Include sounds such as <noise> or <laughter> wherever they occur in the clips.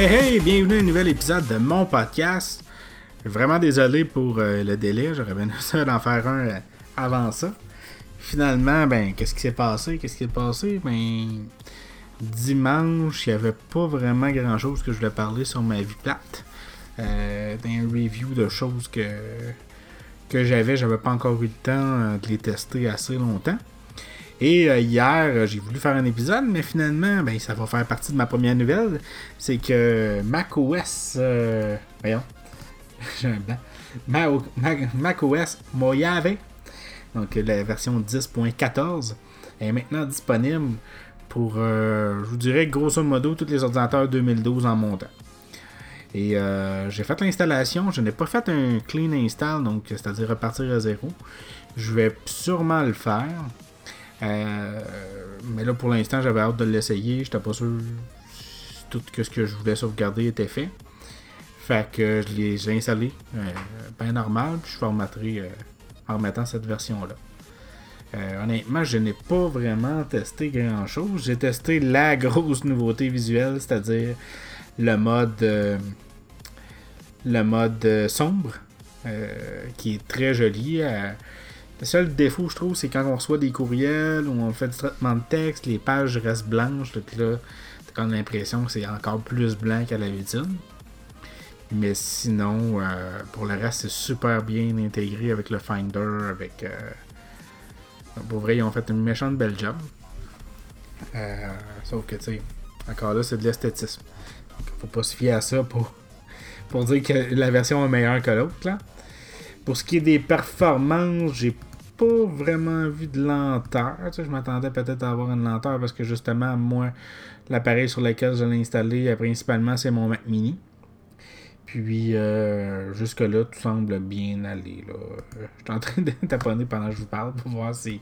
Hey hey, bienvenue à un nouvel épisode de mon podcast. Vraiment désolé pour euh, le délai, j'aurais bien <laughs> ça d'en faire un euh, avant ça. Finalement, ben, qu'est-ce qui s'est passé? Qu'est-ce qui s'est passé? Ben, dimanche, il n'y avait pas vraiment grand chose que je voulais parler sur ma vie plate. Euh, dans un review de choses que, que j'avais, j'avais pas encore eu le temps euh, de les tester assez longtemps. Et euh, hier, euh, j'ai voulu faire un épisode, mais finalement, ben, ça va faire partie de ma première nouvelle. C'est que macOS. Euh, voyons. <laughs> J'ai un blanc. Ma- Ma- macOS Mojave, donc la version 10.14, est maintenant disponible pour, je vous dirais, grosso modo, tous les ordinateurs 2012 en montant. Et euh, j'ai fait l'installation, je n'ai pas fait un clean install, donc c'est-à-dire repartir à zéro. Je vais sûrement le faire. Euh, mais là, pour l'instant, j'avais hâte de l'essayer. J'étais pas sûr si tout ce que je voulais sauvegarder était fait. Fait que je l'ai installé euh, normal, puis je formaterai euh, en remettant cette version-là. Euh, honnêtement, je n'ai pas vraiment testé grand chose. J'ai testé la <laughs> grosse nouveauté visuelle, c'est-à-dire le mode le mode sombre, qui est très joli. Le seul défaut, je trouve, c'est quand on reçoit des courriels ou on fait du traitement de texte, les pages restent blanches. Donc là, t'as comme l'impression que c'est encore plus blanc qu'à l'habitude. Mais sinon, euh, pour le reste, c'est super bien intégré avec le Finder, avec... Euh... Pour vrai, ils ont fait une méchante belle job. Euh, sauf que, tu sais, encore là, c'est de l'esthétisme. Donc, faut pas se fier à ça pour, pour dire que la version est meilleure que l'autre. Pour ce qui est des performances, j'ai pas vraiment vu de lenteur. Je m'attendais peut-être à avoir une lenteur parce que justement, moi, l'appareil sur lequel je l'ai installé, euh, principalement, c'est mon Mac Mini. Puis, euh, jusque-là, tout semble bien aller. Là. Euh, Je suis en train de <laughs> taponner pendant que je vous parle pour voir si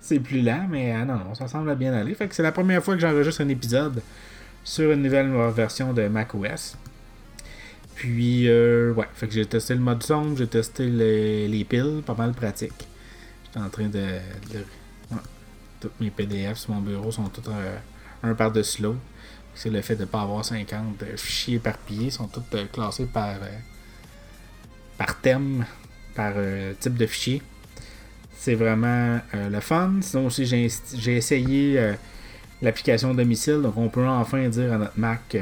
c'est plus lent, mais non, non, ça semble bien aller. Fait que c'est la première fois que j'enregistre un épisode sur une nouvelle version de macOS. Puis, euh, ouais, fait que j'ai testé le mode sombre, j'ai testé les, les piles, pas mal pratique. J'étais en train de. tous mes PDF sur mon bureau sont tous euh, un par-dessus l'autre. C'est le fait de ne pas avoir 50 euh, fichiers éparpillés, ils sont tous euh, classés par, par thème, par type de fichier. C'est vraiment le fun. Sinon aussi, j'ai essayé l'application domicile, donc on peut enfin dire à notre Mac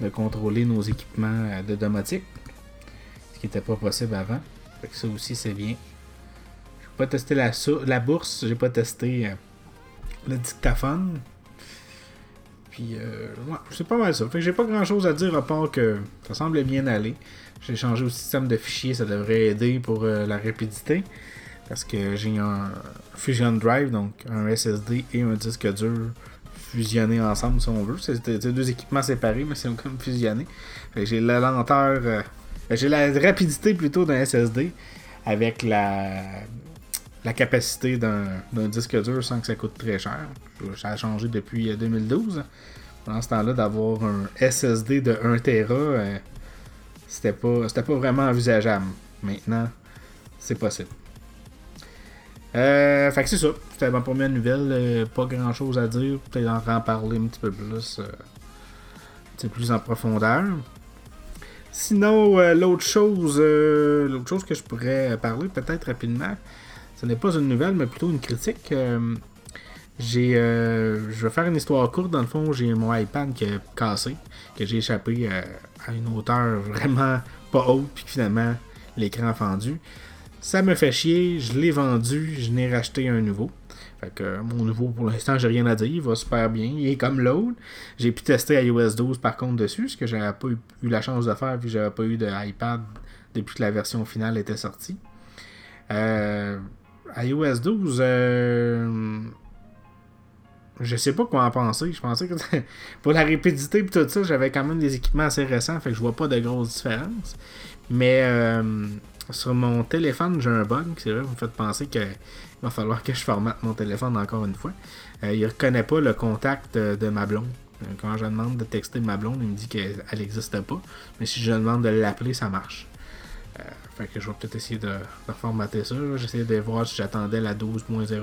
de contrôler nos équipements de domotique, ce qui n'était pas possible avant. Ça aussi, c'est bien. Pas testé la, bourse, j'ai pas testé euh, le dictaphone. Puis, euh, c'est pas mal ça. Fait que j'ai pas grand chose à dire à part que ça semble bien aller. J'ai changé au système de fichiers, ça devrait aider pour euh, la rapidité. Parce que j'ai un Fusion Drive, donc un SSD et un disque dur fusionnés ensemble si on veut. C'est deux équipements séparés, mais c'est <laughs> comme que j'ai la lenteur, euh, j'ai la rapidité plutôt d'un SSD avec la, la capacité d'un disque dur sans que ça coûte très cher. Ça a changé depuis euh, 2012. Pendant ce temps-là, d'avoir un SSD de 1 Tera, euh, c'était pas, pas vraiment envisageable. Maintenant, c'est possible. Euh, fait que c'est ça. C'était ma première nouvelle. euh, pas grand chose à dire. Peut-être en en parler un petit peu plus. euh, plus en profondeur. Sinon, euh, l'autre chose, euh, l'autre chose que je pourrais parler peut-être rapidement, ce n'est pas une nouvelle, mais plutôt une critique. Euh, j'ai, euh, je vais faire une histoire courte. Dans le fond, j'ai mon iPad qui a cassé, que j'ai échappé euh, à une hauteur vraiment pas haute, puis finalement l'écran a fendu. Ça me fait chier, je l'ai vendu, je n'ai racheté un nouveau. Fait que mon nouveau, pour l'instant, j'ai rien à dire, il va super bien, il est comme l'autre. J'ai pu tester iOS 12 par contre dessus, ce que j'avais pas eu, la chance de faire, que j'avais pas eu de iPad depuis que la version finale était sortie. Euh, iOS 12, euh, je sais pas quoi en penser. Je pensais que <laughs> pour la rapidité et tout ça, j'avais quand même des équipements assez récents, fait que je vois pas de grosses différences. Mais euh, sur mon téléphone, j'ai un bug. C'est vrai, vous me faites penser qu'il va falloir que je formate mon téléphone encore une fois. Euh, il reconnaît pas le contact euh, de ma blonde. Euh, Quand je demande de texter ma blonde, il me dit qu'elle n'existe pas. Mais si je demande de l'appeler, ça marche. Euh, fait que je vais peut-être essayer de, de formater ça. J'essaie de voir si j'attendais la 12.01.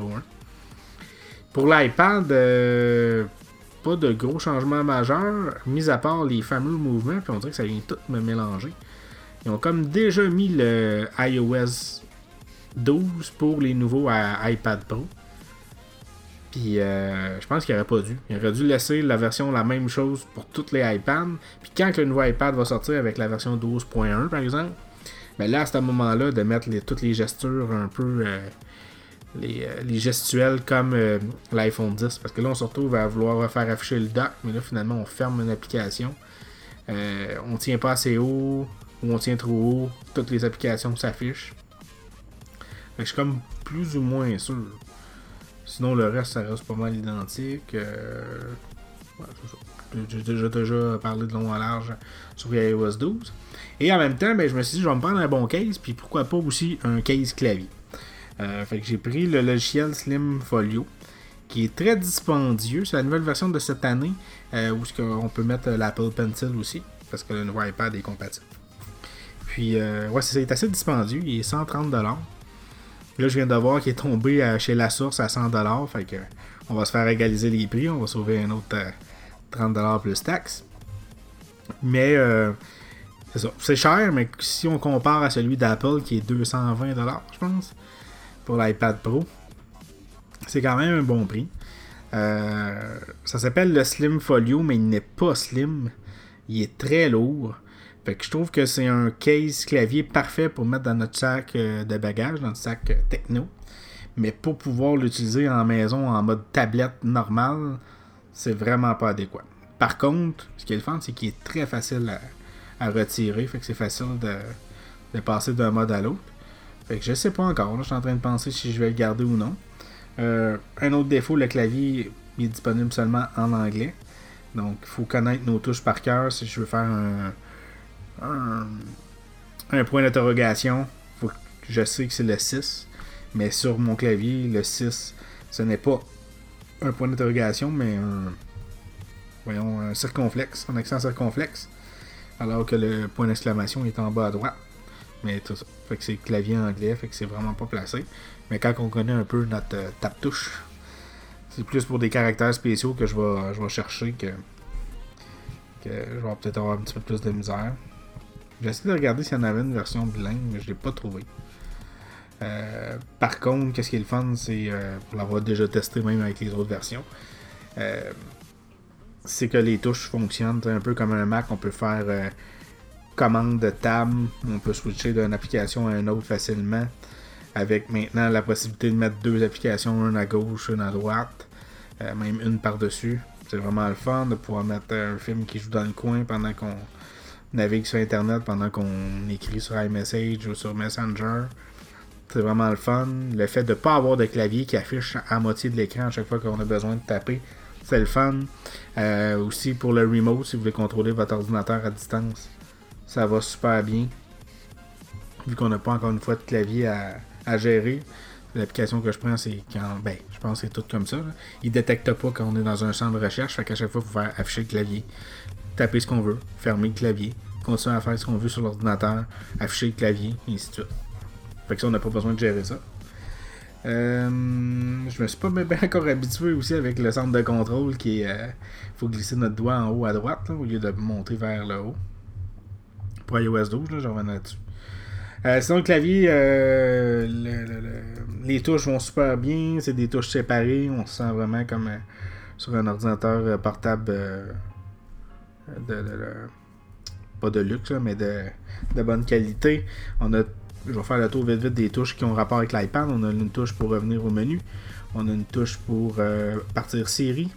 Pour l'iPad, euh, pas de gros changements majeurs, mis à part les fameux mouvements, puis on dirait que ça vient tout me mélanger. Ils ont comme déjà mis le iOS 12 pour les nouveaux iPad Pro. Puis euh, je pense qu'il aurait pas dû. Il aurait dû laisser la version la même chose pour toutes les iPads. Puis quand le nouveau iPad va sortir avec la version 12.1 par exemple, mais là à ce moment-là de mettre toutes les gestures un peu euh, euh, les, gestuels comme l'iPhone 10. Parce que là on se retrouve à vouloir refaire afficher le dock, mais là finalement on ferme une application. on tient pas assez haut ou on tient trop haut. Toutes les applications s'affichent. Je suis comme plus ou moins sûr. Sinon, le reste, ça reste pas mal identique. Euh... J'ai déjà, parlé de long en large sur iOS 12. Et en même temps, ben, je me suis dit, je vais me prendre un bon case, puis pourquoi pas aussi un case clavier. Euh, fait que j'ai pris le logiciel Slim Folio, qui est très dispendieux. C'est la nouvelle version de cette année, euh, où on peut mettre l'Apple Pencil aussi, parce que le nouveau iPad est compatible. Puis, euh, ouais, c'est assez dispendieux. Il est 130$. Là, je viens de voir qu'il est tombé chez La Source à 100$. Fait que on va se faire égaliser les prix. On va sauver un autre 30$ euh, plus taxes. Mais euh, c'est cher, mais si on compare à celui d'Apple qui est 220$, je pense, pour l'iPad Pro, c'est quand même un bon prix. Euh, ça s'appelle le Slim Folio, mais il n'est pas slim. Il est très lourd. Fait que je trouve que c'est un case clavier parfait pour mettre dans notre sac euh, de bagages, dans notre sac techno. Mais pour pouvoir l'utiliser en maison en mode tablette normale, c'est vraiment pas adéquat. Par contre, ce qui est le fun, c'est qu'il est très facile à, retirer. Fait que c'est facile de, passer d'un mode à l'autre. Fait que je sais pas encore. je suis en train de penser si je vais le garder ou non. Euh, un autre défaut, le clavier est disponible seulement en anglais. Donc, il faut connaître nos touches par cœur si je veux faire un, un, point d'interrogation. Je sais que c'est le 6, mais sur mon clavier, le 6, ce n'est pas un point d'interrogation, mais un, voyons, un circonflexe, un accent circonflexe, alors que le point d'exclamation est en bas à droite. Mais tout ça. Fait que c'est clavier anglais, fait que c'est vraiment pas placé. Mais quand on connaît un peu notre euh, tape-touche, c'est plus pour des caractères spéciaux que je vais, je vais chercher que, que je vais peut-être avoir un petit peu plus de misère. J'ai essayé de regarder s'il y en avait une version bilingue, mais je l'ai pas trouvé. Euh, par contre, qu'est-ce qui est le fun, c'est euh, pour l'avoir déjà testé même avec les autres versions, euh, c'est que les touches fonctionnent un peu comme un Mac. On peut faire commande de table, on peut switcher d'une application à une autre facilement. Avec maintenant la possibilité de mettre deux applications, une à gauche, une à droite, même une par-dessus. C'est vraiment le fun de pouvoir mettre un film qui joue dans le coin pendant qu'on navigue sur Internet pendant qu'on écrit sur iMessage ou sur Messenger. C'est vraiment le fun. Le fait de ne pas avoir de clavier qui affiche à moitié de l'écran à chaque fois qu'on a besoin de taper, c'est le fun. Euh, aussi pour le remote, si vous voulez contrôler votre ordinateur à distance, ça va super bien. Vu qu'on n'a pas encore une fois de clavier à, gérer, l'application que je prends, c'est quand. Ben, je pense que c'est tout comme ça. Il ne détecte pas quand on est dans un centre de recherche, fait qu'à chaque fois, il faut faire afficher le clavier taper ce qu'on veut, fermer le clavier, continuer à faire ce qu'on veut sur l'ordinateur, afficher le clavier, et ainsi de suite. Fait que ça, on n'a pas besoin de gérer ça. Euh, je me suis pas bien encore habitué aussi avec le centre de contrôle qui est. Euh, faut glisser notre doigt en haut à droite au lieu de monter vers le haut. Pour iOS 12, là, je reviens là-dessus. Euh, sinon, le clavier, les touches vont super bien. C'est des touches séparées. On se sent vraiment comme sur un ordinateur portable de, pas de luxe, mais de, bonne qualité. On a, je vais faire le tour vite vite des touches qui ont rapport avec l'iPad. On a une touche pour revenir au menu. On a une touche pour euh, partir série.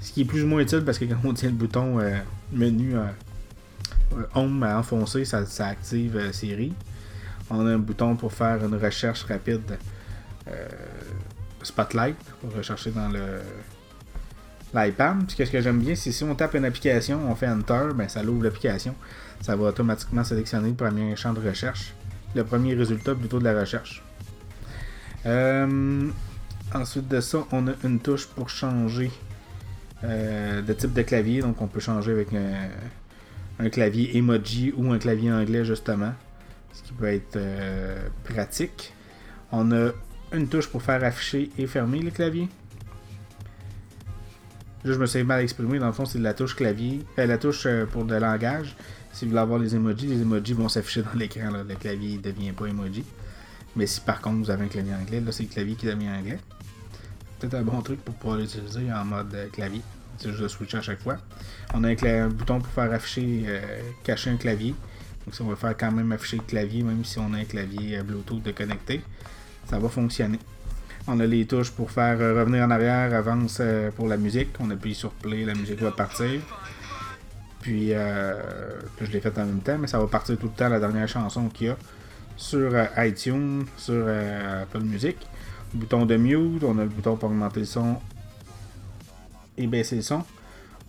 Ce qui est plus ou moins utile parce que quand on tient le bouton euh, menu euh, Home à enfoncer, ça, active série. On a un bouton pour faire une recherche rapide Spotlight pour rechercher dans le l'iPad. Puis ce que j'aime bien, c'est si on tape une application, on fait Enter, ben ça l'ouvre l'application. Ça va automatiquement sélectionner le premier champ de recherche. Le premier résultat plutôt de la recherche. Euh, ensuite de ça, on a une touche pour changer euh, de type de clavier. Donc on peut changer avec un, clavier emoji ou un clavier anglais justement. Ce qui peut être euh, pratique. On a une touche pour faire afficher et fermer le clavier. Là, je me suis mal exprimé. Dans le fond, c'est la touche clavier, la touche pour le langage. Si vous voulez avoir les emojis, les emojis vont s'afficher dans l'écran. Le clavier ne devient pas emoji. Mais si par contre vous avez un clavier anglais, là c'est le clavier qui devient anglais. Peut-être un bon truc pour pouvoir l'utiliser en mode euh, clavier. C'est juste de switcher à chaque fois. On a un, bouton pour faire afficher, cacher un clavier. Donc ça va faire quand même afficher le clavier, même si on a un clavier Bluetooth de connecté. Ça va fonctionner. On a les touches pour faire euh, revenir en arrière, avance euh, pour la musique. On appuie sur play, la musique va partir. Puis, euh, je l'ai fait en même temps, mais ça va partir tout le temps la dernière chanson qu'il y a sur iTunes, sur Apple Music. bouton de mute, on a le bouton pour augmenter le son et baisser le son.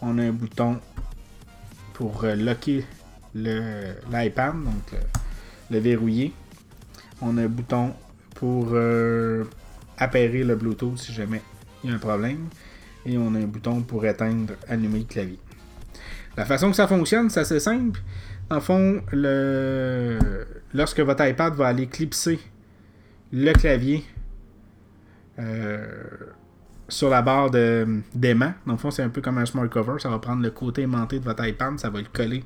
On a un bouton pour locker l'iPad, donc le, le, verrouiller. On a un bouton pour appairer le Bluetooth si jamais il y a un problème. Et on a un bouton pour éteindre, allumer le clavier. La façon que ça fonctionne, c'est assez simple. En fond, le... lorsque votre iPad va aller clipser le clavier euh, sur la barre d'aimant, dans le fond, c'est un peu comme un smart cover. Ça va prendre le côté aimanté de votre iPad, ça va le coller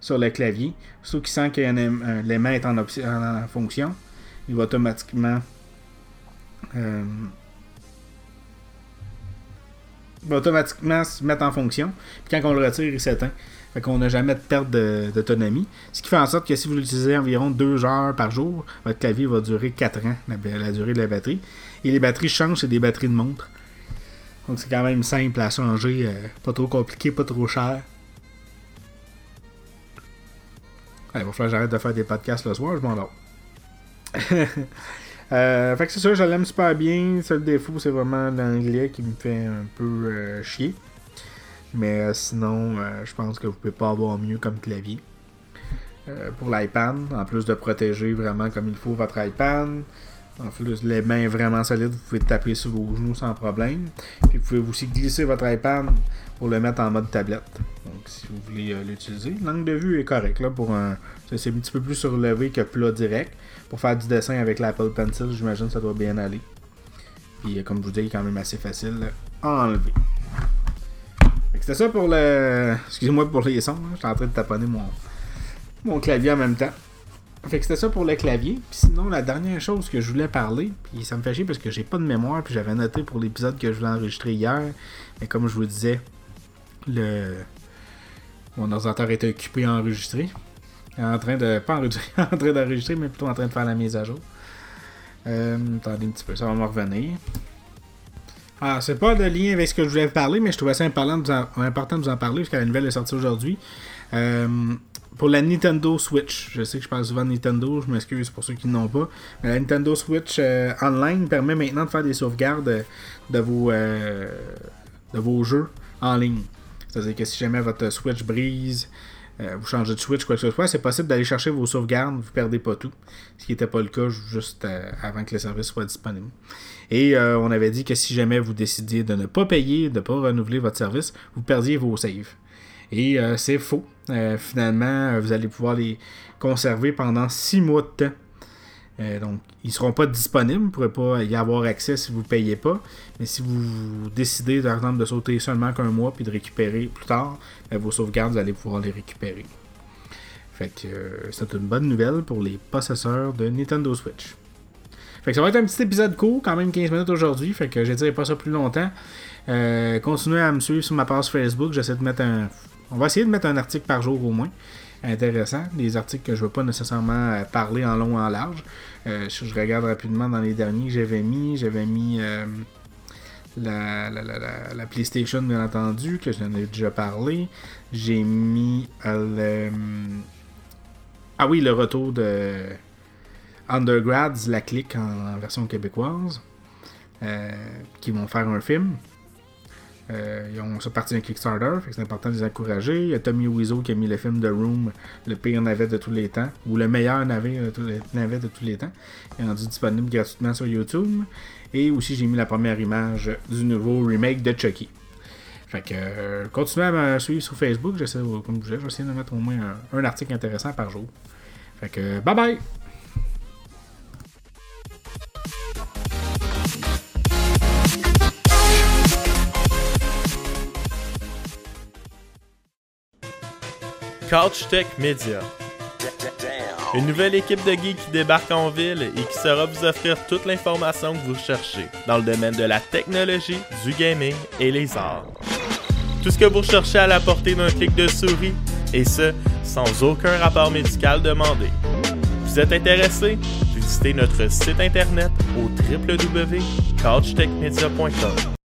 sur le clavier. Sauf qu'il sent que l'aimant est en, en fonction, il va automatiquement euh, va automatiquement se mettre en fonction. Puis quand on le retire, il s'éteint. Fait qu'on n'a jamais de perte d'autonomie. Ce qui fait en sorte que si vous l'utilisez environ 2 heures par jour, votre clavier va durer 4 ans, la, durée de la batterie. Et les batteries changent, c'est des batteries de montre. Donc c'est quand même simple à changer, euh, pas trop compliqué, pas trop cher. il va falloir que j'arrête de faire des podcasts le soir, je m'en <laughs> Euh, fait que c'est ça, je l'aime super bien. Seul défaut, c'est vraiment l'anglais qui me fait un peu euh, chier. Mais euh, sinon, je pense que vous pouvez pas avoir mieux comme clavier. pour l'iPad, en plus de protéger vraiment comme il faut votre iPad. En plus, les mains vraiment solides, vous pouvez taper sur vos genoux sans problème. Puis vous pouvez aussi glisser votre iPad pour le mettre en mode tablette. Donc si vous voulez l'utiliser. L'angle de vue est correct là pour un. C'est un petit peu plus surlevé que plat direct pour faire du dessin avec l'Apple Pencil, j'imagine que ça doit bien aller. Puis euh, comme je vous dis, il est quand même assez facile à enlever. C'était ça pour le. Excusez-moi pour les sons, hein. j'étais en train de taponner mon clavier en même temps. Fait que c'était ça pour le clavier. Puis sinon, la dernière chose que je voulais parler, puis ça me fait chier parce que j'ai pas de mémoire, puis j'avais noté pour l'épisode que je voulais enregistrer hier. Mais comme je vous disais, le mon ordinateur était occupé à enregistrer en train de. Pas enregistrer, <laughs> en train d'enregistrer, mais plutôt en train de faire la mise à jour. Euh, attendez un petit peu, ça va me revenir. Ah, c'est pas de lien avec ce que je voulais parler, mais je trouvais ça important de vous en, important de vous en parler, parce que la nouvelle est sortie aujourd'hui. Euh, pour la Nintendo Switch, je sais que je parle souvent de Nintendo, je m'excuse pour ceux qui n'ont pas. Mais la Nintendo Switch euh, Online permet maintenant de faire des sauvegardes de vos, de vos jeux en ligne. C'est-à-dire que si jamais votre Switch brise, euh, vous changez de Switch, quoi que ce soit, c'est possible d'aller chercher vos sauvegardes, vous perdez pas tout. Ce qui n'était pas le cas juste euh, avant que le service soit disponible. Et euh, on avait dit que si jamais vous décidiez de ne pas payer, de ne pas renouveler votre service, vous perdiez vos saves. Et c'est faux. finalement, vous allez pouvoir les conserver pendant 6 mois de temps. Euh, donc, ils ne seront pas disponibles. Vous ne pourrez pas y avoir accès si vous ne payez pas. Mais si vous décidez, par exemple, de sauter seulement qu'un mois puis de récupérer plus tard, vos sauvegardes, vous allez pouvoir les récupérer. Fait que euh, c'est une bonne nouvelle pour les possesseurs de Nintendo Switch. Fait que ça va être un petit épisode court, quand même 15 minutes aujourd'hui. Fait que je dirais pas ça plus longtemps. Euh, continuez à me suivre sur ma page Facebook. J'essaie de mettre un. On va essayer de mettre un article par jour au moins intéressant. Des articles que je ne veux pas nécessairement euh, parler en long et en large. Euh, je regarde rapidement dans les derniers que j'avais mis, j'avais mis euh, la, la, PlayStation, bien entendu, que j'en ai déjà parlé. J'ai mis le. Ah oui, le retour de Undergrads, la clique en, version québécoise, qui vont faire un film. Euh, ils ont sorti un Kickstarter, c'est important de les encourager. Il y a Tommy Wiseau qui a mis le film The Room, le pire navet de tous les temps, ou le meilleur navet, de tous les temps. Il est rendu disponible gratuitement sur YouTube. Et aussi, j'ai mis la première image du nouveau remake de Chucky. Fait que euh, continuez à me suivre sur Facebook. J'essaie, comme je disais, j'essaie de mettre au moins un, un article intéressant par jour. Fait que bye bye! Couch Tech Media. Une nouvelle équipe de geeks qui débarque en ville et qui saura vous offrir toute l'information que vous cherchez dans le domaine de la technologie, du gaming et les arts. Tout ce que vous recherchez à la portée d'un clic de souris, et ce, sans aucun rapport médical demandé. Vous êtes intéressé? Visitez notre site internet au www.couchtechmedia.com.